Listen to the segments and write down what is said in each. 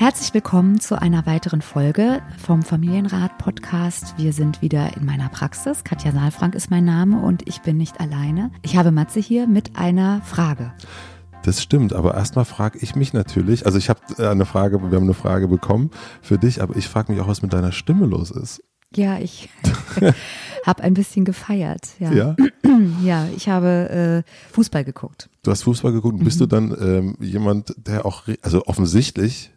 Herzlich willkommen zu einer weiteren Folge vom Familienrat Podcast. Wir sind wieder in meiner Praxis. Katja Saalfrank ist mein Name und ich bin nicht alleine. Ich habe Matze hier mit einer Frage. Das stimmt, aber erstmal frage ich mich natürlich, also ich habe äh, eine Frage, wir haben eine Frage bekommen für dich, aber ich frage mich auch, was mit deiner Stimme los ist. Ja, ich habe ein bisschen gefeiert. Ja, Ja? ja ich habe äh, Fußball geguckt. Du hast Fußball geguckt und bist du dann ähm, jemand, der auch, also offensichtlich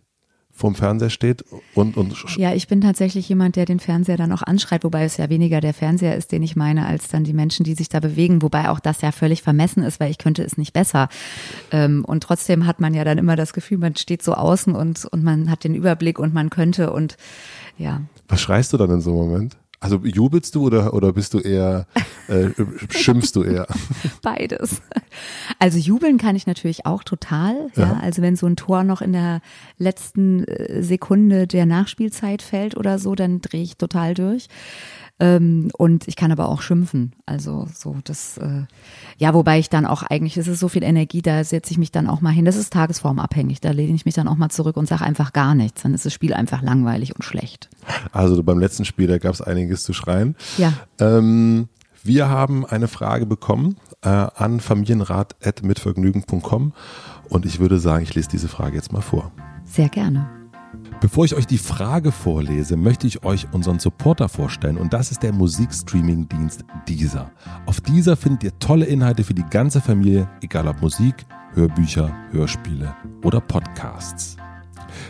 vorm Fernseher steht und, und Ja, ich bin tatsächlich jemand, der den Fernseher dann auch anschreit, wobei es ja weniger der Fernseher ist, den ich meine, als dann die Menschen, die sich da bewegen, wobei auch das ja völlig vermessen ist, weil ich könnte es nicht besser. Ähm, und trotzdem hat man ja dann immer das Gefühl, man steht so außen und, und man hat den Überblick und man könnte und ja. was schreist du dann in so einem Moment? Also jubelst du oder, oder bist du eher, äh, schimpfst du eher? Beides. Also jubeln kann ich natürlich auch total. Ja. Ja. Also wenn so ein Tor noch in der letzten äh, Sekunde der Nachspielzeit fällt oder so, dann drehe ich total durch. Ähm, und ich kann aber auch schimpfen. Also so das, äh, ja, wobei ich dann auch eigentlich, es ist so viel Energie, da setze ich mich dann auch mal hin. Das ist tagesformabhängig. Da lehne ich mich dann auch mal zurück und sage einfach gar nichts. Dann ist das Spiel einfach langweilig und schlecht. Also beim letzten Spiel, da gab es einiges zu schreien. Ja. Ähm, wir haben eine Frage bekommen äh, an familienrat.mitvergnügen.com und ich würde sagen, ich lese diese Frage jetzt mal vor. Sehr gerne. Bevor ich euch die Frage vorlese, möchte ich euch unseren Supporter vorstellen und das ist der Musikstreaming-Dienst Deezer. Auf Deezer findet ihr tolle Inhalte für die ganze Familie, egal ob Musik, Hörbücher, Hörspiele oder Podcasts.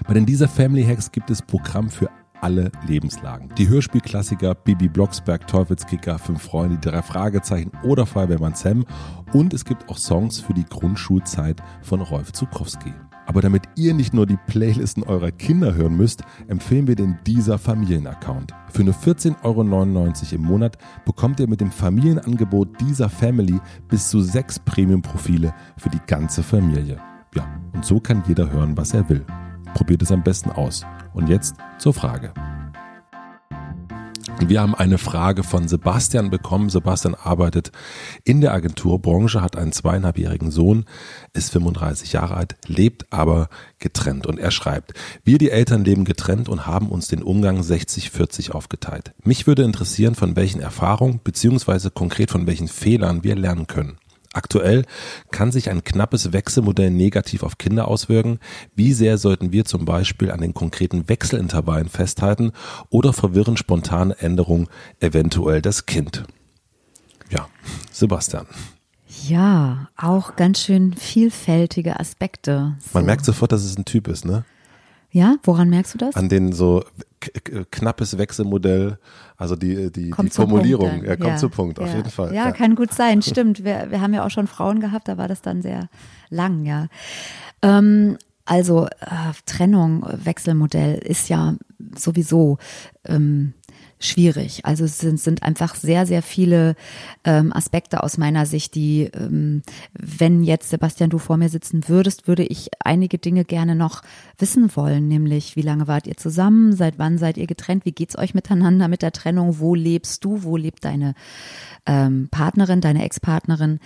Bei den Deezer Family Hacks gibt es Programm für alle Lebenslagen. Die Hörspielklassiker Bibi Blocksberg, Teufelskicker, Fünf Freunde, drei Fragezeichen oder Feuerwehrmann Sam und es gibt auch Songs für die Grundschulzeit von Rolf Zukowski. Aber damit ihr nicht nur die Playlisten eurer Kinder hören müsst, empfehlen wir den dieser Familienaccount. Für nur 14,99 Euro im Monat bekommt ihr mit dem Familienangebot dieser Family bis zu sechs Premium-Profile für die ganze Familie. Ja, und so kann jeder hören, was er will. Probiert es am besten aus. Und jetzt zur Frage. Wir haben eine Frage von Sebastian bekommen. Sebastian arbeitet in der Agenturbranche, hat einen zweieinhalbjährigen Sohn, ist 35 Jahre alt, lebt aber getrennt. Und er schreibt, wir die Eltern leben getrennt und haben uns den Umgang 60-40 aufgeteilt. Mich würde interessieren, von welchen Erfahrungen beziehungsweise konkret von welchen Fehlern wir lernen können. Aktuell kann sich ein knappes Wechselmodell negativ auf Kinder auswirken. Wie sehr sollten wir zum Beispiel an den konkreten Wechselintervallen festhalten oder verwirren spontane Änderungen eventuell das Kind? Ja, Sebastian. Ja, auch ganz schön vielfältige Aspekte. So. Man merkt sofort, dass es ein Typ ist, ne? Ja, woran merkst du das? An den so knappes Wechselmodell, also die, die, die Kommt zum Formulierung. Punkt er kommt ja, zu Punkt, auf ja. jeden Fall. Ja, kann gut sein, stimmt. Wir, wir haben ja auch schon Frauen gehabt, da war das dann sehr lang, ja. Ähm, also äh, Trennung, Wechselmodell ist ja sowieso ähm, schwierig. Also es sind, sind einfach sehr, sehr viele ähm, Aspekte aus meiner Sicht, die, ähm, wenn jetzt Sebastian du vor mir sitzen würdest, würde ich einige Dinge gerne noch wissen wollen, nämlich wie lange wart ihr zusammen, seit wann seid ihr getrennt, wie geht's euch miteinander mit der Trennung, wo lebst du, wo lebt deine ähm, Partnerin, deine Ex-Partnerin,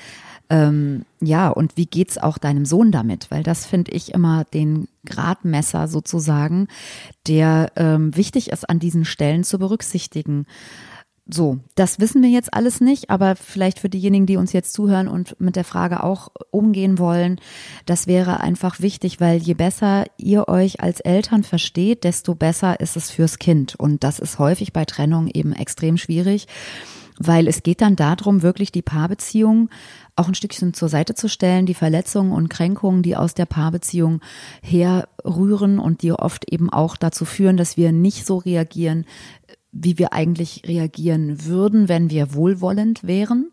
ähm, ja, und wie geht's auch deinem Sohn damit? Weil das finde ich immer den Gradmesser sozusagen, der ähm, wichtig ist, an diesen Stellen zu berücksichtigen. So, das wissen wir jetzt alles nicht, aber vielleicht für diejenigen, die uns jetzt zuhören und mit der Frage auch umgehen wollen, das wäre einfach wichtig, weil je besser ihr euch als Eltern versteht, desto besser ist es fürs Kind. Und das ist häufig bei Trennung eben extrem schwierig, weil es geht dann darum, wirklich die Paarbeziehung auch ein Stückchen zur Seite zu stellen, die Verletzungen und Kränkungen, die aus der Paarbeziehung herrühren und die oft eben auch dazu führen, dass wir nicht so reagieren, wie wir eigentlich reagieren würden, wenn wir wohlwollend wären.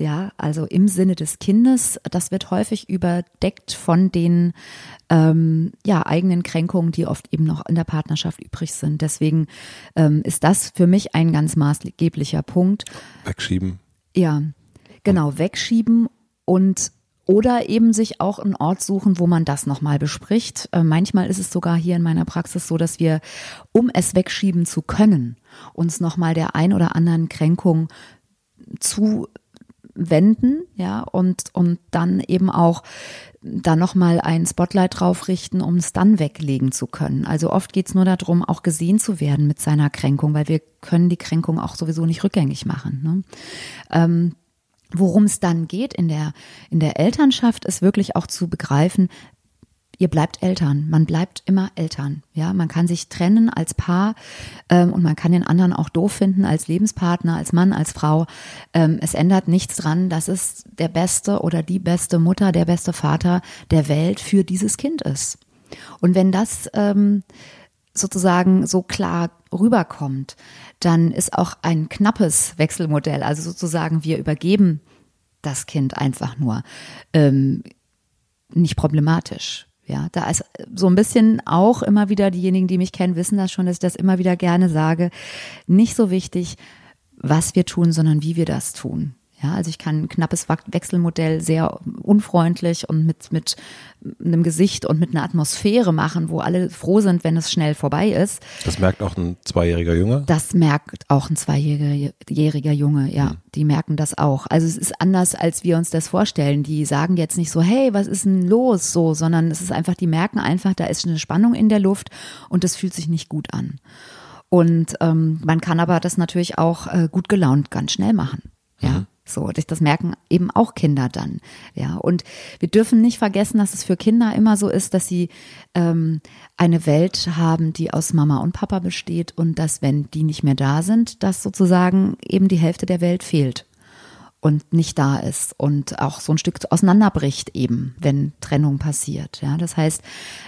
Ja, also im Sinne des Kindes, das wird häufig überdeckt von den ähm, ja, eigenen Kränkungen, die oft eben noch in der Partnerschaft übrig sind. Deswegen ähm, ist das für mich ein ganz maßgeblicher Punkt. Wegschieben. Ja, genau, wegschieben und oder eben sich auch einen Ort suchen, wo man das nochmal bespricht. Äh, manchmal ist es sogar hier in meiner Praxis so, dass wir, um es wegschieben zu können, uns nochmal der ein oder anderen Kränkung zu wenden, ja, und, und dann eben auch da nochmal ein Spotlight drauf richten, um es dann weglegen zu können. Also oft geht's nur darum, auch gesehen zu werden mit seiner Kränkung, weil wir können die Kränkung auch sowieso nicht rückgängig machen. Ne? Ähm, Worum es dann geht in der, in der Elternschaft, ist wirklich auch zu begreifen, ihr bleibt Eltern. Man bleibt immer Eltern. Ja, man kann sich trennen als Paar ähm, und man kann den anderen auch doof finden als Lebenspartner, als Mann, als Frau. Ähm, es ändert nichts dran, dass es der beste oder die beste Mutter, der beste Vater der Welt für dieses Kind ist. Und wenn das ähm, sozusagen so klar rüberkommt, dann ist auch ein knappes Wechselmodell, also sozusagen wir übergeben das Kind einfach nur, ähm, nicht problematisch. Ja, da ist so ein bisschen auch immer wieder, diejenigen, die mich kennen, wissen das schon, dass ich das immer wieder gerne sage, nicht so wichtig, was wir tun, sondern wie wir das tun. Ja, also ich kann ein knappes Wechselmodell sehr unfreundlich und mit, mit einem Gesicht und mit einer Atmosphäre machen, wo alle froh sind, wenn es schnell vorbei ist. Das merkt auch ein zweijähriger Junge? Das merkt auch ein zweijähriger Junge, ja. Hm. Die merken das auch. Also es ist anders, als wir uns das vorstellen. Die sagen jetzt nicht so, hey, was ist denn los? So, sondern es ist einfach, die merken einfach, da ist eine Spannung in der Luft und das fühlt sich nicht gut an. Und ähm, man kann aber das natürlich auch äh, gut gelaunt ganz schnell machen. Ja. Mhm. So, das merken eben auch Kinder dann. Ja, und wir dürfen nicht vergessen, dass es für Kinder immer so ist, dass sie ähm, eine Welt haben, die aus Mama und Papa besteht und dass, wenn die nicht mehr da sind, dass sozusagen eben die Hälfte der Welt fehlt und nicht da ist und auch so ein Stück auseinanderbricht eben, wenn Trennung passiert. Ja, das heißt,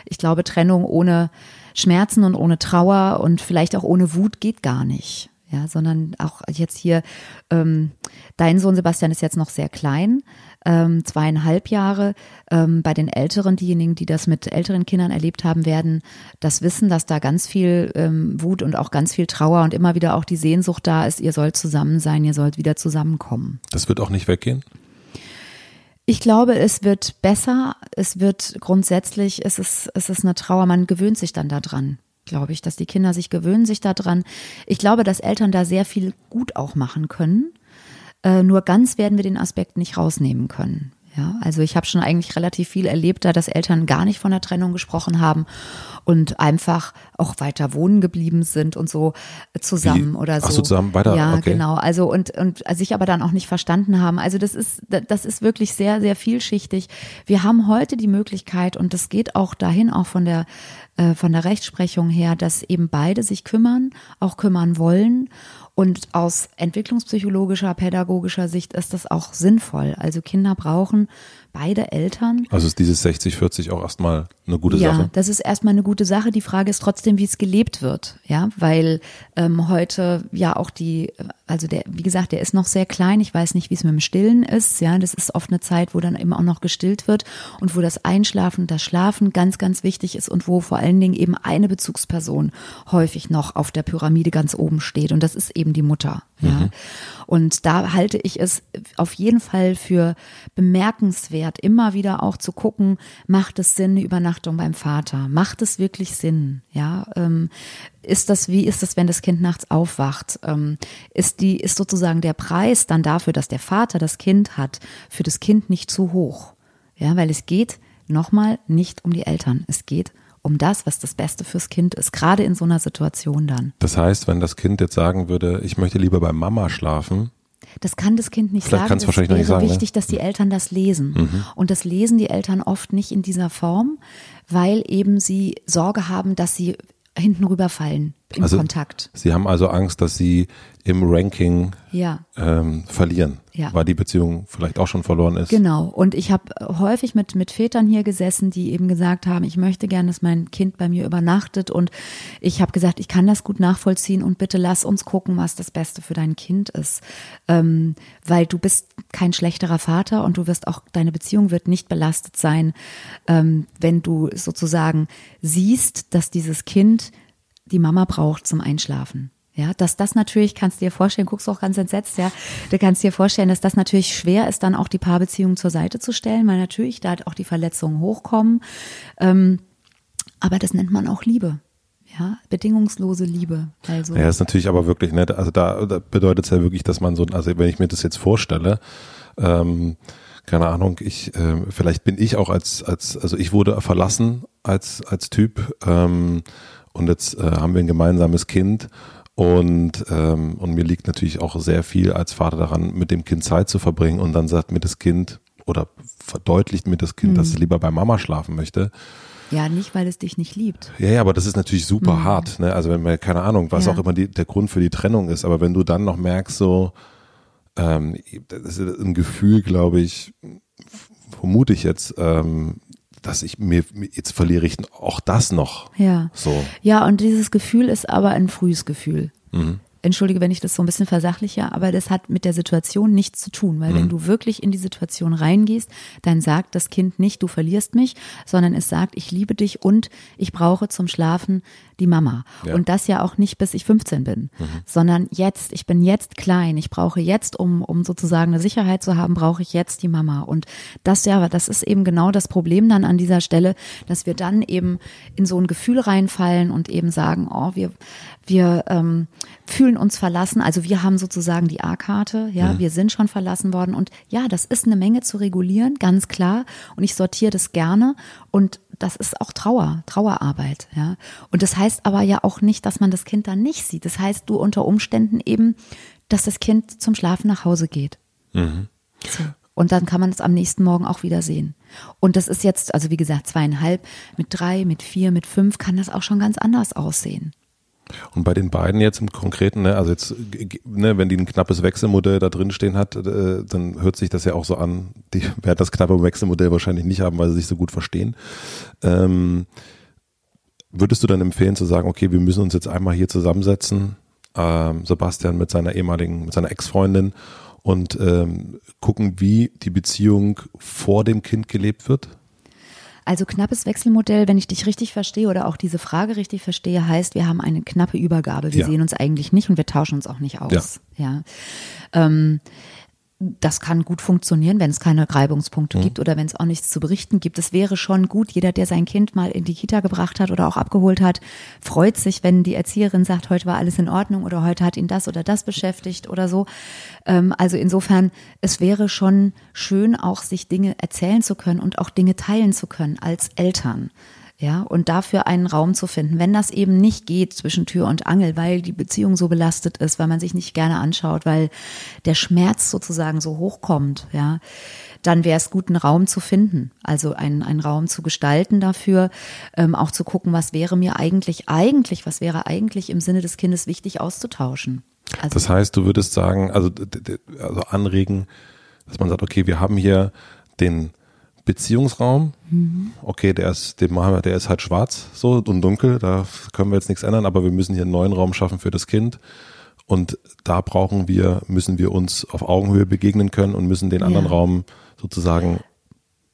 ich glaube, Trennung ohne Schmerzen und ohne Trauer und vielleicht auch ohne Wut geht gar nicht ja, sondern auch jetzt hier, ähm, dein Sohn Sebastian ist jetzt noch sehr klein, ähm, zweieinhalb Jahre. Ähm, bei den Älteren, diejenigen, die das mit älteren Kindern erlebt haben, werden das wissen, dass da ganz viel ähm, Wut und auch ganz viel Trauer und immer wieder auch die Sehnsucht da ist, ihr sollt zusammen sein, ihr sollt wieder zusammenkommen. Das wird auch nicht weggehen? Ich glaube, es wird besser. Es wird grundsätzlich, es ist, es ist eine Trauer. Man gewöhnt sich dann daran glaube ich, dass die Kinder sich gewöhnen sich daran. Ich glaube, dass Eltern da sehr viel gut auch machen können. Äh, nur ganz werden wir den Aspekt nicht rausnehmen können. Ja, also ich habe schon eigentlich relativ viel erlebt, da dass Eltern gar nicht von der Trennung gesprochen haben und einfach auch weiter wohnen geblieben sind und so zusammen Wie? oder so. Ach so, zusammen weiter. Ja, okay. genau. Also und und sich aber dann auch nicht verstanden haben. Also das ist das ist wirklich sehr sehr vielschichtig. Wir haben heute die Möglichkeit und das geht auch dahin auch von der äh, von der Rechtsprechung her, dass eben beide sich kümmern, auch kümmern wollen und aus entwicklungspsychologischer, pädagogischer Sicht ist das auch sinnvoll. Also Kinder brauchen beide Eltern. Also ist dieses 60-40 auch erstmal eine gute ja, Sache? Ja, das ist erstmal eine gute Sache. Die Frage ist trotzdem, wie es gelebt wird. Ja, weil ähm, heute ja auch die, also der, wie gesagt, der ist noch sehr klein. Ich weiß nicht, wie es mit dem Stillen ist. Ja, das ist oft eine Zeit, wo dann eben auch noch gestillt wird und wo das Einschlafen das Schlafen ganz, ganz wichtig ist und wo vor allen Dingen eben eine Bezugsperson häufig noch auf der Pyramide ganz oben steht. Und das ist eben die Mutter. Ja. Mhm. Und da halte ich es auf jeden Fall für bemerkenswert, immer wieder auch zu gucken, macht es Sinn, eine Übernachtung beim Vater? Macht es wirklich Sinn? Ja, ähm, ist das, wie ist das, wenn das Kind nachts aufwacht? Ähm, ist die, ist sozusagen der Preis dann dafür, dass der Vater das Kind hat, für das Kind nicht zu hoch? Ja, weil es geht nochmal nicht um die Eltern. Es geht um das, was das Beste fürs Kind ist, gerade in so einer Situation dann. Das heißt, wenn das Kind jetzt sagen würde, ich möchte lieber bei Mama schlafen, das kann das Kind nicht Vielleicht sagen. Es wahrscheinlich wäre sagen, ne? wichtig, ne? dass die Eltern das lesen. Mhm. Und das lesen die Eltern oft nicht in dieser Form, weil eben sie Sorge haben, dass sie hinten rüberfallen im also, Kontakt. Sie haben also Angst, dass Sie im Ranking ja. ähm, verlieren, ja. weil die Beziehung vielleicht auch schon verloren ist. Genau. Und ich habe häufig mit, mit Vätern hier gesessen, die eben gesagt haben, ich möchte gerne, dass mein Kind bei mir übernachtet. Und ich habe gesagt, ich kann das gut nachvollziehen und bitte lass uns gucken, was das Beste für dein Kind ist. Ähm, weil du bist kein schlechterer Vater und du wirst auch, deine Beziehung wird nicht belastet sein, ähm, wenn du sozusagen siehst, dass dieses Kind die Mama braucht zum Einschlafen. Ja, dass das natürlich, kannst du dir vorstellen, guckst du auch ganz entsetzt, ja, du kannst dir vorstellen, dass das natürlich schwer ist, dann auch die Paarbeziehung zur Seite zu stellen, weil natürlich da halt auch die Verletzungen hochkommen. Ähm, aber das nennt man auch Liebe. Ja, bedingungslose Liebe. Also. Ja, ist natürlich aber wirklich nett. Also da, da bedeutet es ja wirklich, dass man so, also wenn ich mir das jetzt vorstelle, Ähm, keine Ahnung, ich, äh, vielleicht bin ich auch als, als, also ich wurde verlassen als, als Typ ähm, und jetzt äh, haben wir ein gemeinsames Kind und, ähm, und mir liegt natürlich auch sehr viel als Vater daran, mit dem Kind Zeit zu verbringen und dann sagt mir das Kind oder verdeutlicht mir das Kind, mhm. dass es lieber bei Mama schlafen möchte. Ja, nicht, weil es dich nicht liebt. Ja, ja, aber das ist natürlich super mhm. hart. Ne? Also wenn man, keine Ahnung, was ja. auch immer die, der Grund für die Trennung ist, aber wenn du dann noch merkst, so, ähm, das ist ein Gefühl, glaube ich, vermute ich jetzt, ähm, dass ich mir, jetzt verliere ich auch das noch. Ja. So. Ja, und dieses Gefühl ist aber ein frühes Gefühl. Mhm entschuldige, wenn ich das so ein bisschen versachliche, aber das hat mit der Situation nichts zu tun, weil mhm. wenn du wirklich in die Situation reingehst, dann sagt das Kind nicht, du verlierst mich, sondern es sagt, ich liebe dich und ich brauche zum Schlafen die Mama. Ja. Und das ja auch nicht bis ich 15 bin, mhm. sondern jetzt, ich bin jetzt klein, ich brauche jetzt, um, um sozusagen eine Sicherheit zu haben, brauche ich jetzt die Mama. Und das ja, das ist eben genau das Problem dann an dieser Stelle, dass wir dann eben in so ein Gefühl reinfallen und eben sagen, oh, wir, wir ähm, fühlen uns verlassen. Also wir haben sozusagen die A-Karte, ja, mhm. wir sind schon verlassen worden. Und ja, das ist eine Menge zu regulieren, ganz klar. Und ich sortiere das gerne. Und das ist auch Trauer, Trauerarbeit, ja. Und das heißt aber ja auch nicht, dass man das Kind dann nicht sieht. Das heißt, du unter Umständen eben, dass das Kind zum Schlafen nach Hause geht. Mhm. So. Und dann kann man es am nächsten Morgen auch wieder sehen. Und das ist jetzt, also wie gesagt, zweieinhalb, mit drei, mit vier, mit fünf kann das auch schon ganz anders aussehen. Und bei den beiden jetzt im Konkreten, ne, also jetzt, ne, wenn die ein knappes Wechselmodell da drin stehen hat, äh, dann hört sich das ja auch so an. Die werden das knappe Wechselmodell wahrscheinlich nicht haben, weil sie sich so gut verstehen. Ähm, würdest du dann empfehlen zu sagen, okay, wir müssen uns jetzt einmal hier zusammensetzen, ähm, Sebastian mit seiner ehemaligen, mit seiner Ex-Freundin und ähm, gucken, wie die Beziehung vor dem Kind gelebt wird? Also knappes Wechselmodell, wenn ich dich richtig verstehe oder auch diese Frage richtig verstehe, heißt, wir haben eine knappe Übergabe. Wir ja. sehen uns eigentlich nicht und wir tauschen uns auch nicht aus. Ja. ja. Ähm, das kann gut funktionieren, wenn es keine Reibungspunkte mhm. gibt oder wenn es auch nichts zu berichten gibt. Es wäre schon gut, jeder, der sein Kind mal in die Kita gebracht hat oder auch abgeholt hat, freut sich, wenn die Erzieherin sagt, heute war alles in Ordnung oder heute hat ihn das oder das beschäftigt oder so. Ähm, also insofern, es wäre schon schön, auch sich Dinge erzählen zu können und auch Dinge teilen zu können als Eltern ja, und dafür einen Raum zu finden. Wenn das eben nicht geht zwischen Tür und Angel, weil die Beziehung so belastet ist, weil man sich nicht gerne anschaut, weil der Schmerz sozusagen so hochkommt, ja, dann wäre es gut, einen Raum zu finden. Also einen, einen Raum zu gestalten dafür, ähm, auch zu gucken, was wäre mir eigentlich, eigentlich, was wäre eigentlich im Sinne des Kindes wichtig auszutauschen. Also, das heißt, du würdest sagen, also, also anregen, dass man sagt, okay, wir haben hier den Beziehungsraum. Mhm. Okay, der ist, den machen wir, der ist halt schwarz so und dunkel, da können wir jetzt nichts ändern, aber wir müssen hier einen neuen Raum schaffen für das Kind. Und da brauchen wir, müssen wir uns auf Augenhöhe begegnen können und müssen den anderen ja. Raum sozusagen.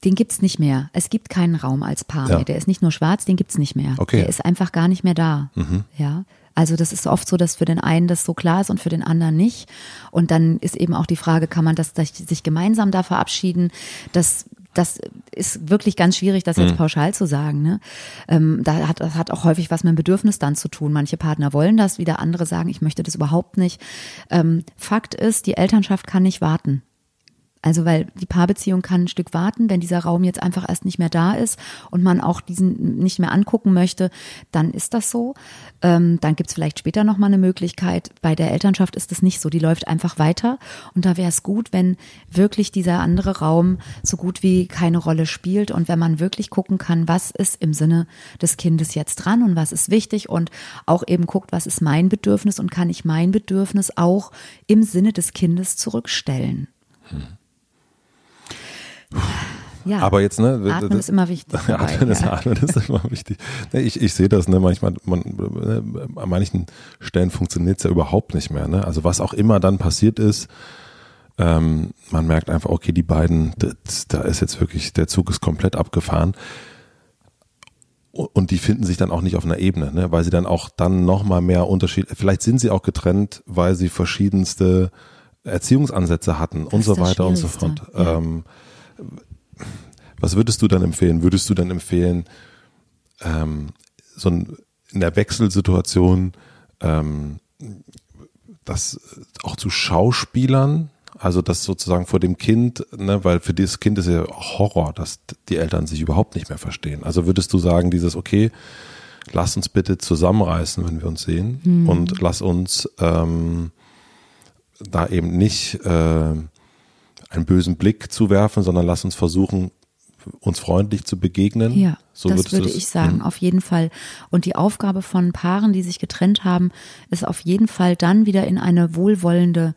Den gibt's nicht mehr. Es gibt keinen Raum als Paar ja. mehr. Der ist nicht nur schwarz, den gibt's nicht mehr. Okay. Der ist einfach gar nicht mehr da. Mhm. Ja. Also das ist oft so, dass für den einen das so klar ist und für den anderen nicht. Und dann ist eben auch die Frage, kann man das sich gemeinsam da verabschieden? Das das ist wirklich ganz schwierig, das jetzt mhm. pauschal zu sagen. Ne? Ähm, da hat, das hat auch häufig was mit dem Bedürfnis dann zu tun. Manche Partner wollen das, wieder andere sagen, ich möchte das überhaupt nicht. Ähm, Fakt ist, die Elternschaft kann nicht warten. Also weil die Paarbeziehung kann ein Stück warten, wenn dieser Raum jetzt einfach erst nicht mehr da ist und man auch diesen nicht mehr angucken möchte, dann ist das so. Ähm, dann gibt es vielleicht später nochmal eine Möglichkeit. Bei der Elternschaft ist es nicht so, die läuft einfach weiter. Und da wäre es gut, wenn wirklich dieser andere Raum so gut wie keine Rolle spielt und wenn man wirklich gucken kann, was ist im Sinne des Kindes jetzt dran und was ist wichtig und auch eben guckt, was ist mein Bedürfnis und kann ich mein Bedürfnis auch im Sinne des Kindes zurückstellen. Hm. Ja, aber jetzt, ne? Atmen das, ist immer wichtig. Atmen, ist, ja. Atmen ist immer wichtig. Ich, ich sehe das, ne, manchmal, man, ne, an manchen Stellen funktioniert es ja überhaupt nicht mehr, ne? Also was auch immer dann passiert ist, ähm, man merkt einfach, okay, die beiden, das, da ist jetzt wirklich, der Zug ist komplett abgefahren. Und die finden sich dann auch nicht auf einer Ebene, ne? weil sie dann auch dann nochmal mehr Unterschied, vielleicht sind sie auch getrennt, weil sie verschiedenste Erziehungsansätze hatten das und so weiter und so fort. Ja. Ähm, was würdest du dann empfehlen? Würdest du dann empfehlen, ähm, so ein, in der Wechselsituation ähm, das auch zu Schauspielern? Also das sozusagen vor dem Kind, ne, weil für dieses Kind ist ja Horror, dass die Eltern sich überhaupt nicht mehr verstehen. Also würdest du sagen, dieses, okay, lass uns bitte zusammenreißen, wenn wir uns sehen mhm. und lass uns ähm, da eben nicht äh, einen bösen Blick zuwerfen, sondern lass uns versuchen, uns freundlich zu begegnen. Ja, so das würde ich sagen, auf jeden Fall. Und die Aufgabe von Paaren, die sich getrennt haben, ist auf jeden Fall dann wieder in eine wohlwollende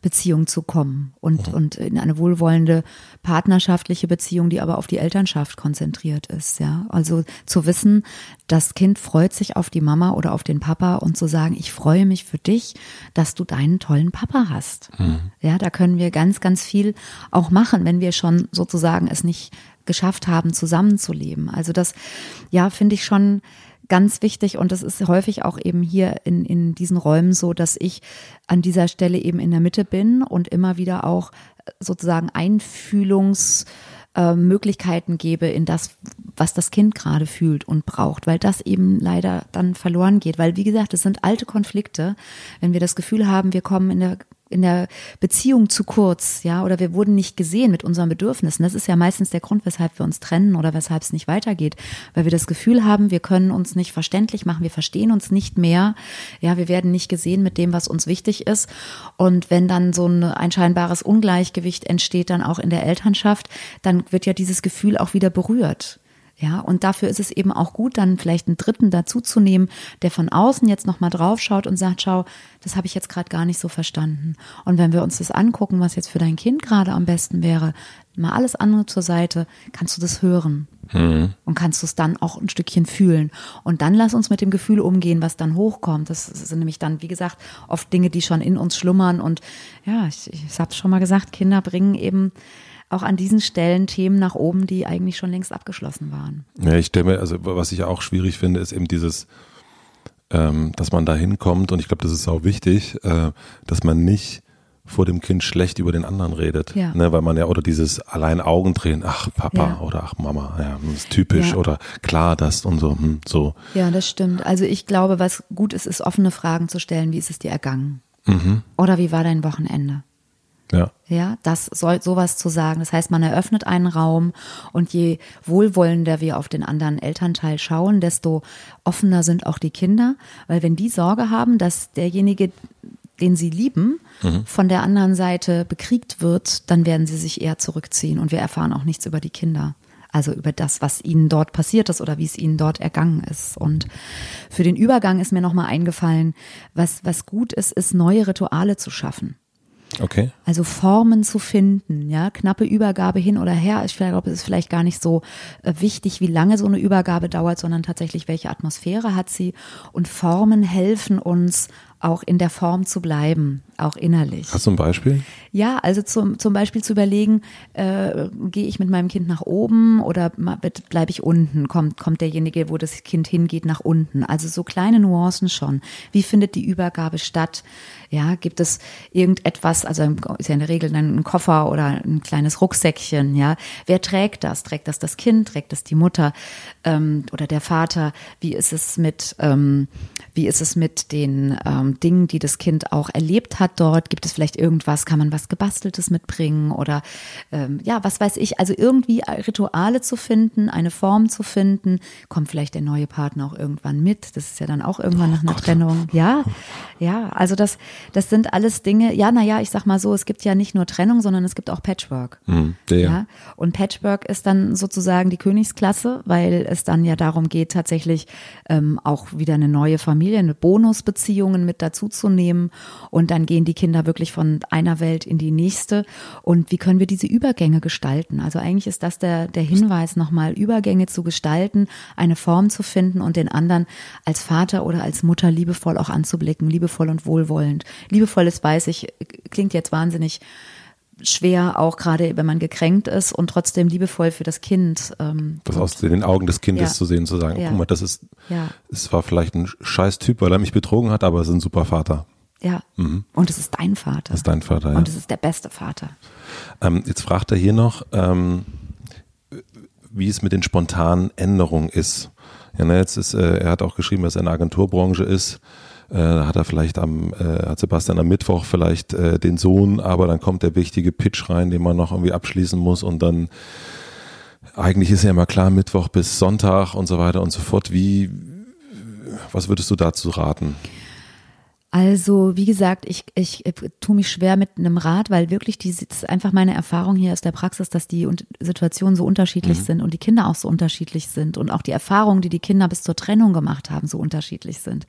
Beziehung zu kommen und, mhm. und in eine wohlwollende partnerschaftliche Beziehung, die aber auf die Elternschaft konzentriert ist, ja. Also zu wissen, das Kind freut sich auf die Mama oder auf den Papa und zu sagen, ich freue mich für dich, dass du deinen tollen Papa hast. Mhm. Ja, da können wir ganz, ganz viel auch machen, wenn wir schon sozusagen es nicht geschafft haben, zusammenzuleben. Also das, ja, finde ich schon ganz wichtig und das ist häufig auch eben hier in, in diesen Räumen so, dass ich an dieser Stelle eben in der Mitte bin und immer wieder auch sozusagen Einfühlungs äh, gebe in das, was das Kind gerade fühlt und braucht, weil das eben leider dann verloren geht. Weil, wie gesagt, es sind alte Konflikte. Wenn wir das Gefühl haben, wir kommen in der in der Beziehung zu kurz, ja, oder wir wurden nicht gesehen mit unseren Bedürfnissen. Das ist ja meistens der Grund, weshalb wir uns trennen oder weshalb es nicht weitergeht, weil wir das Gefühl haben, wir können uns nicht verständlich machen, wir verstehen uns nicht mehr, ja, wir werden nicht gesehen mit dem, was uns wichtig ist. Und wenn dann so ein, ein scheinbares Ungleichgewicht entsteht, dann auch in der Elternschaft, dann wird ja dieses Gefühl auch wieder berührt. Ja, und dafür ist es eben auch gut, dann vielleicht einen Dritten dazuzunehmen, der von außen jetzt nochmal drauf schaut und sagt, schau, das habe ich jetzt gerade gar nicht so verstanden. Und wenn wir uns das angucken, was jetzt für dein Kind gerade am besten wäre, mal alles andere zur Seite, kannst du das hören. Mhm. Und kannst du es dann auch ein Stückchen fühlen. Und dann lass uns mit dem Gefühl umgehen, was dann hochkommt. Das sind nämlich dann, wie gesagt, oft Dinge, die schon in uns schlummern. Und ja, ich, ich habe es schon mal gesagt, Kinder bringen eben auch an diesen Stellen Themen nach oben, die eigentlich schon längst abgeschlossen waren. Ja, ich stelle mir, also was ich auch schwierig finde, ist eben dieses, ähm, dass man da hinkommt und ich glaube, das ist auch wichtig, äh, dass man nicht vor dem Kind schlecht über den anderen redet, ja. ne, weil man ja oder dieses allein Augen drehen, ach Papa ja. oder ach Mama, ja, das ist typisch ja. oder klar das und so, hm, so. Ja, das stimmt. Also ich glaube, was gut ist, ist offene Fragen zu stellen. Wie ist es dir ergangen? Mhm. Oder wie war dein Wochenende? Ja. Ja, das soll sowas zu sagen. Das heißt, man eröffnet einen Raum und je wohlwollender wir auf den anderen Elternteil schauen, desto offener sind auch die Kinder, weil wenn die Sorge haben, dass derjenige, den sie lieben, mhm. von der anderen Seite bekriegt wird, dann werden sie sich eher zurückziehen und wir erfahren auch nichts über die Kinder. Also über das, was ihnen dort passiert ist oder wie es ihnen dort ergangen ist. Und für den Übergang ist mir nochmal eingefallen, was, was gut ist, ist neue Rituale zu schaffen. Okay. Also Formen zu finden, ja, knappe Übergabe hin oder her. Ich glaube, es ist vielleicht gar nicht so äh, wichtig, wie lange so eine Übergabe dauert, sondern tatsächlich, welche Atmosphäre hat sie. Und Formen helfen uns auch in der Form zu bleiben, auch innerlich. Hast du ein Beispiel? Ja, also zum, zum Beispiel zu überlegen, äh, gehe ich mit meinem Kind nach oben oder bleibe ich unten? Kommt, kommt derjenige, wo das Kind hingeht, nach unten? Also so kleine Nuancen schon. Wie findet die Übergabe statt? Ja, gibt es irgendetwas, also ist ja in der Regel ein Koffer oder ein kleines Rucksäckchen, ja. Wer trägt das? Trägt das das Kind? Trägt das die Mutter ähm, oder der Vater? Wie ist es mit, ähm, wie ist es mit den ähm, Dingen, die das Kind auch erlebt hat dort? Gibt es vielleicht irgendwas? Kann man was Gebasteltes mitbringen oder ähm, ja, was weiß ich? Also irgendwie Rituale zu finden, eine Form zu finden. Kommt vielleicht der neue Partner auch irgendwann mit? Das ist ja dann auch irgendwann oh nach einer Gott. Trennung. Ja, ja. Also das das sind alles Dinge, ja, naja, ich sag mal so, es gibt ja nicht nur Trennung, sondern es gibt auch Patchwork. Mhm, ja. ja. Und Patchwork ist dann sozusagen die Königsklasse, weil es dann ja darum geht, tatsächlich ähm, auch wieder eine neue Familie, eine Bonusbeziehungen mit dazuzunehmen. Und dann gehen die Kinder wirklich von einer Welt in die nächste. Und wie können wir diese Übergänge gestalten? Also eigentlich ist das der, der Hinweis, nochmal Übergänge zu gestalten, eine Form zu finden und den anderen als Vater oder als Mutter liebevoll auch anzublicken, liebevoll und wohlwollend. Liebevolles weiß ich, klingt jetzt wahnsinnig schwer, auch gerade wenn man gekränkt ist und trotzdem liebevoll für das Kind. Ähm, das aus den Augen des Kindes ja. zu sehen, zu sagen, ja. guck mal, das ist, ja. es war vielleicht ein scheiß Typ, weil er mich betrogen hat, aber es ist ein super Vater. Ja. Mhm. Und es ist dein Vater. Das ist dein Vater, ja. Und es ist der beste Vater. Ähm, jetzt fragt er hier noch, ähm, wie es mit den spontanen Änderungen ist. Ja, ne, jetzt ist, äh, er hat auch geschrieben, dass er in der Agenturbranche ist hat er vielleicht am, äh, hat Sebastian am Mittwoch vielleicht äh, den Sohn, aber dann kommt der wichtige Pitch rein, den man noch irgendwie abschließen muss und dann eigentlich ist ja immer klar, Mittwoch bis Sonntag und so weiter und so fort. Wie, was würdest du dazu raten? Also, wie gesagt, ich, ich, ich tue mich schwer mit einem Rat, weil wirklich die, das ist einfach meine Erfahrung hier aus der Praxis, dass die Situationen so unterschiedlich mhm. sind und die Kinder auch so unterschiedlich sind und auch die Erfahrungen, die die Kinder bis zur Trennung gemacht haben, so unterschiedlich sind.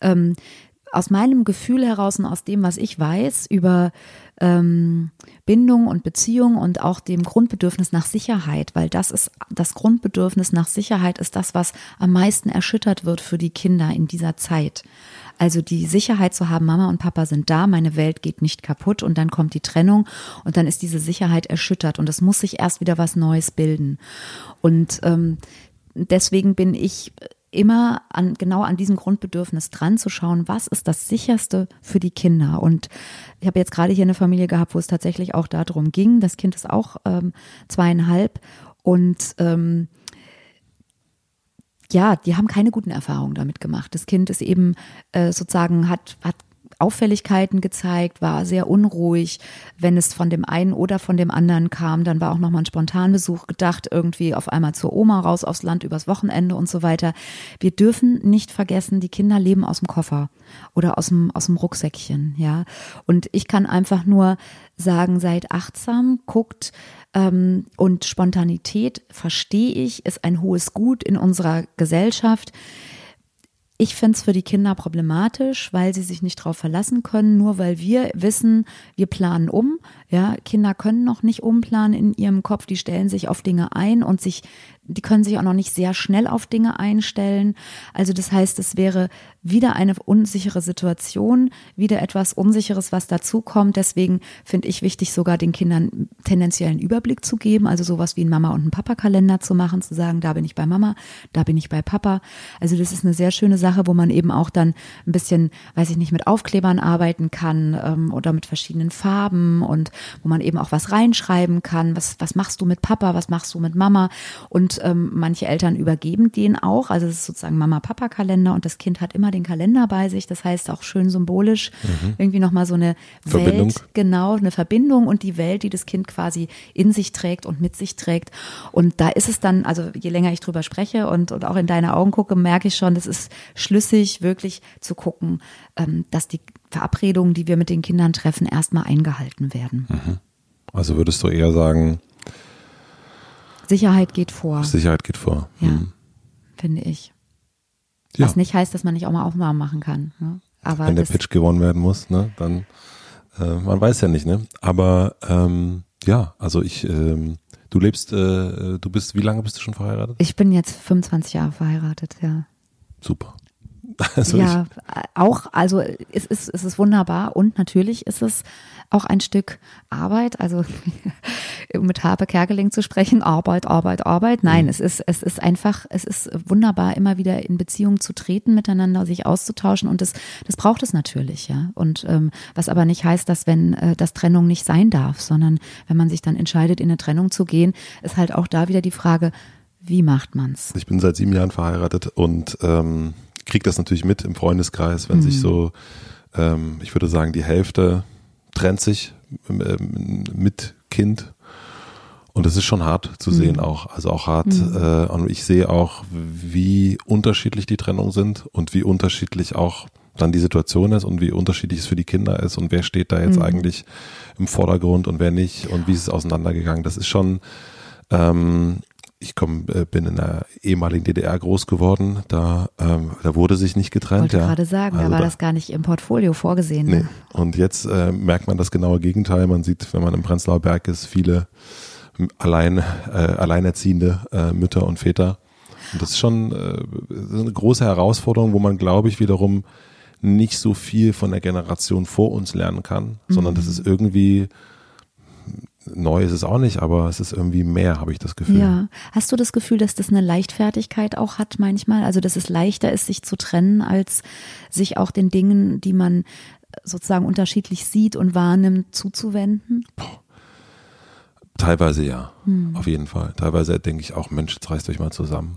Ähm, aus meinem Gefühl heraus und aus dem, was ich weiß über ähm, Bindung und Beziehung und auch dem Grundbedürfnis nach Sicherheit, weil das ist das Grundbedürfnis nach Sicherheit ist das, was am meisten erschüttert wird für die Kinder in dieser Zeit. Also die Sicherheit zu haben, Mama und Papa sind da, meine Welt geht nicht kaputt und dann kommt die Trennung und dann ist diese Sicherheit erschüttert und es muss sich erst wieder was Neues bilden. Und ähm, deswegen bin ich immer an, genau an diesem Grundbedürfnis dran zu schauen, was ist das sicherste für die Kinder. Und ich habe jetzt gerade hier eine Familie gehabt, wo es tatsächlich auch darum ging. Das Kind ist auch ähm, zweieinhalb und ähm, ja, die haben keine guten Erfahrungen damit gemacht. Das Kind ist eben äh, sozusagen hat hat Auffälligkeiten gezeigt, war sehr unruhig. Wenn es von dem einen oder von dem anderen kam, dann war auch nochmal ein Spontanbesuch gedacht, irgendwie auf einmal zur Oma raus aufs Land übers Wochenende und so weiter. Wir dürfen nicht vergessen, die Kinder leben aus dem Koffer oder aus dem, aus dem Rucksäckchen, ja. Und ich kann einfach nur sagen, seid achtsam, guckt, ähm, und Spontanität, verstehe ich, ist ein hohes Gut in unserer Gesellschaft. Ich finde es für die Kinder problematisch, weil sie sich nicht darauf verlassen können, nur weil wir wissen, wir planen um. Ja, Kinder können noch nicht umplanen in ihrem Kopf, die stellen sich auf Dinge ein und sich die können sich auch noch nicht sehr schnell auf Dinge einstellen. Also das heißt, es wäre wieder eine unsichere Situation, wieder etwas Unsicheres, was dazukommt. Deswegen finde ich wichtig, sogar den Kindern tendenziellen Überblick zu geben, also sowas wie ein Mama- und ein Papa-Kalender zu machen, zu sagen, da bin ich bei Mama, da bin ich bei Papa. Also das ist eine sehr schöne Sache, wo man eben auch dann ein bisschen, weiß ich nicht, mit Aufklebern arbeiten kann ähm, oder mit verschiedenen Farben und wo man eben auch was reinschreiben kann. Was, was machst du mit Papa, was machst du mit Mama? Und ähm, manche Eltern übergeben den auch. Also es ist sozusagen Mama-Papa-Kalender und das Kind hat immer den Kalender bei sich. Das heißt auch schön symbolisch mhm. irgendwie nochmal so eine Verbindung. Welt, genau, eine Verbindung und die Welt, die das Kind quasi in sich trägt und mit sich trägt. Und da ist es dann, also je länger ich drüber spreche und, und auch in deine Augen gucke, merke ich schon, das ist schlüssig, wirklich zu gucken, ähm, dass die Verabredungen, die wir mit den Kindern treffen, erstmal eingehalten werden. Mhm. Also würdest du eher sagen, Sicherheit geht vor. Sicherheit geht vor. Ja, hm. finde ich. Was ja. nicht heißt, dass man nicht auch mal Aufnahmen machen kann. Ne? Aber Wenn der Pitch gewonnen werden muss, ne, dann, äh, man weiß ja nicht, ne? Aber ähm, ja, also ich, ähm, du lebst, äh, du bist, wie lange bist du schon verheiratet? Ich bin jetzt 25 Jahre verheiratet, ja. Super. Also ja, auch, also es ist, es ist wunderbar und natürlich ist es auch ein Stück Arbeit, also mit Harpe Kerkeling zu sprechen, Arbeit, Arbeit, Arbeit. Nein, mhm. es ist, es ist einfach, es ist wunderbar, immer wieder in Beziehung zu treten, miteinander sich auszutauschen und das, das braucht es natürlich, ja. Und ähm, was aber nicht heißt, dass wenn äh, das Trennung nicht sein darf, sondern wenn man sich dann entscheidet, in eine Trennung zu gehen, ist halt auch da wieder die Frage, wie macht man's? Ich bin seit sieben Jahren verheiratet und ähm, kriege das natürlich mit im Freundeskreis, wenn mhm. sich so, ähm, ich würde sagen, die Hälfte trennt sich ähm, mit Kind. Und das ist schon hart zu sehen mhm. auch. Also auch hart. Mhm. Äh, und ich sehe auch, wie unterschiedlich die Trennungen sind und wie unterschiedlich auch dann die Situation ist und wie unterschiedlich es für die Kinder ist und wer steht da jetzt mhm. eigentlich im Vordergrund und wer nicht und wie ist es auseinandergegangen. Das ist schon, ähm, ich komm, äh, bin in der ehemaligen DDR groß geworden, da, ähm, da wurde sich nicht getrennt. Ich wollte ja. gerade sagen, also da war da, das gar nicht im Portfolio vorgesehen. Ne? Nee. Und jetzt äh, merkt man das genaue Gegenteil. Man sieht, wenn man im Prenzlauer Berg ist, viele allein, äh, alleinerziehende äh, Mütter und Väter. Und das ist schon äh, eine große Herausforderung, wo man, glaube ich, wiederum nicht so viel von der Generation vor uns lernen kann, mhm. sondern das ist irgendwie neu ist es auch nicht, aber es ist irgendwie mehr, habe ich das Gefühl. Ja. Hast du das Gefühl, dass das eine Leichtfertigkeit auch hat manchmal? Also, dass es leichter ist, sich zu trennen, als sich auch den Dingen, die man sozusagen unterschiedlich sieht und wahrnimmt, zuzuwenden? Teilweise ja, hm. auf jeden Fall. Teilweise denke ich auch, Mensch, jetzt reißt euch mal zusammen.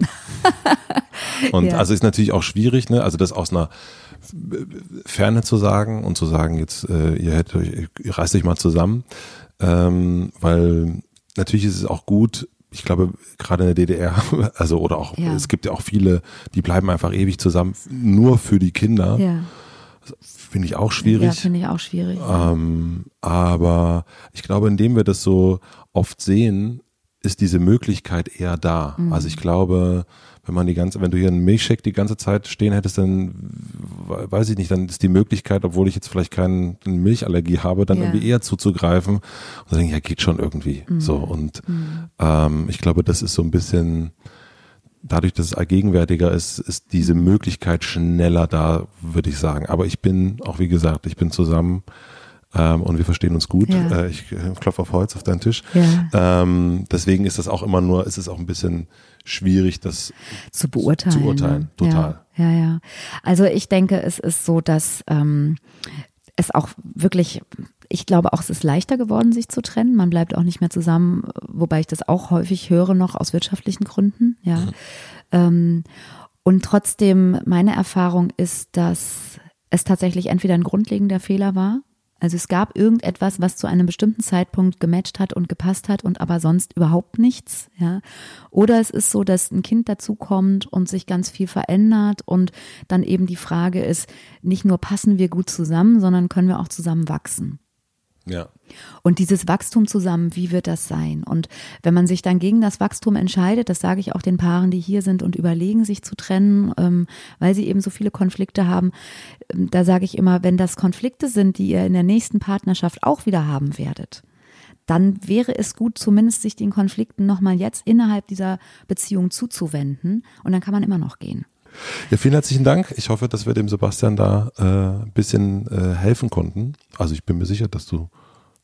und ja. also ist natürlich auch schwierig, ne? Also das aus einer Ferne zu sagen und zu sagen, jetzt, äh, ihr hättet euch, ihr reißt euch mal zusammen, ähm, weil natürlich ist es auch gut, ich glaube, gerade in der DDR, also oder auch, ja. es gibt ja auch viele, die bleiben einfach ewig zusammen, nur für die Kinder. Ja. Finde ich auch schwierig. Ja, finde ich auch schwierig. Ähm, aber ich glaube, indem wir das so oft sehen, ist diese Möglichkeit eher da. Mhm. Also ich glaube, wenn man die ganze, wenn du hier einen Milchshake die ganze Zeit stehen hättest, dann weiß ich nicht, dann ist die Möglichkeit, obwohl ich jetzt vielleicht keine Milchallergie habe, dann ja. irgendwie eher zuzugreifen und dann denke, ja, geht schon irgendwie. Mhm. So und mhm. ähm, ich glaube, das ist so ein bisschen dadurch, dass es allgegenwärtiger ist, ist diese Möglichkeit schneller da, würde ich sagen. Aber ich bin, auch wie gesagt, ich bin zusammen ähm, und wir verstehen uns gut. Ja. Äh, ich äh, klopfe auf Holz auf deinen Tisch. Ja. Ähm, deswegen ist das auch immer nur, ist es auch ein bisschen schwierig, das zu beurteilen. Zu urteilen, ne? total. Ja, ja, ja. Also ich denke, es ist so, dass ähm, es auch wirklich ich glaube auch, es ist leichter geworden, sich zu trennen. Man bleibt auch nicht mehr zusammen, wobei ich das auch häufig höre noch aus wirtschaftlichen Gründen. Ja. Mhm. Ähm, und trotzdem, meine Erfahrung ist, dass es tatsächlich entweder ein grundlegender Fehler war, also es gab irgendetwas, was zu einem bestimmten Zeitpunkt gematcht hat und gepasst hat und aber sonst überhaupt nichts, ja. Oder es ist so, dass ein Kind dazukommt und sich ganz viel verändert und dann eben die Frage ist, nicht nur passen wir gut zusammen, sondern können wir auch zusammen wachsen. Ja. Und dieses Wachstum zusammen, wie wird das sein? Und wenn man sich dann gegen das Wachstum entscheidet, das sage ich auch den Paaren, die hier sind und überlegen, sich zu trennen, ähm, weil sie eben so viele Konflikte haben, ähm, da sage ich immer, wenn das Konflikte sind, die ihr in der nächsten Partnerschaft auch wieder haben werdet, dann wäre es gut, zumindest sich den Konflikten nochmal jetzt innerhalb dieser Beziehung zuzuwenden und dann kann man immer noch gehen. Ja, vielen herzlichen Dank. Ich hoffe, dass wir dem Sebastian da äh, ein bisschen äh, helfen konnten. Also ich bin mir sicher, dass du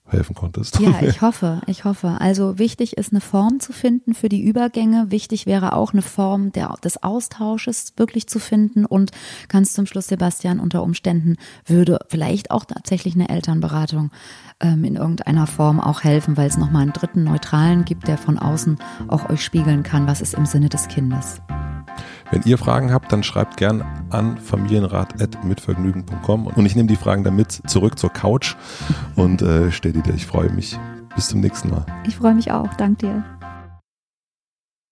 helfen konntest. Ja, ich hoffe, ich hoffe. Also wichtig ist eine Form zu finden für die Übergänge. Wichtig wäre auch eine Form der, des Austausches wirklich zu finden und ganz zum Schluss, Sebastian, unter Umständen würde vielleicht auch tatsächlich eine Elternberatung ähm, in irgendeiner Form auch helfen, weil es nochmal einen dritten Neutralen gibt, der von außen auch euch spiegeln kann, was ist im Sinne des Kindes. Wenn ihr Fragen habt, dann schreibt gern an familienrat.mitvergnügen.com und ich nehme die Fragen damit zurück zur Couch und äh, stell die dir. Ich freue mich. Bis zum nächsten Mal. Ich freue mich auch. Dank dir.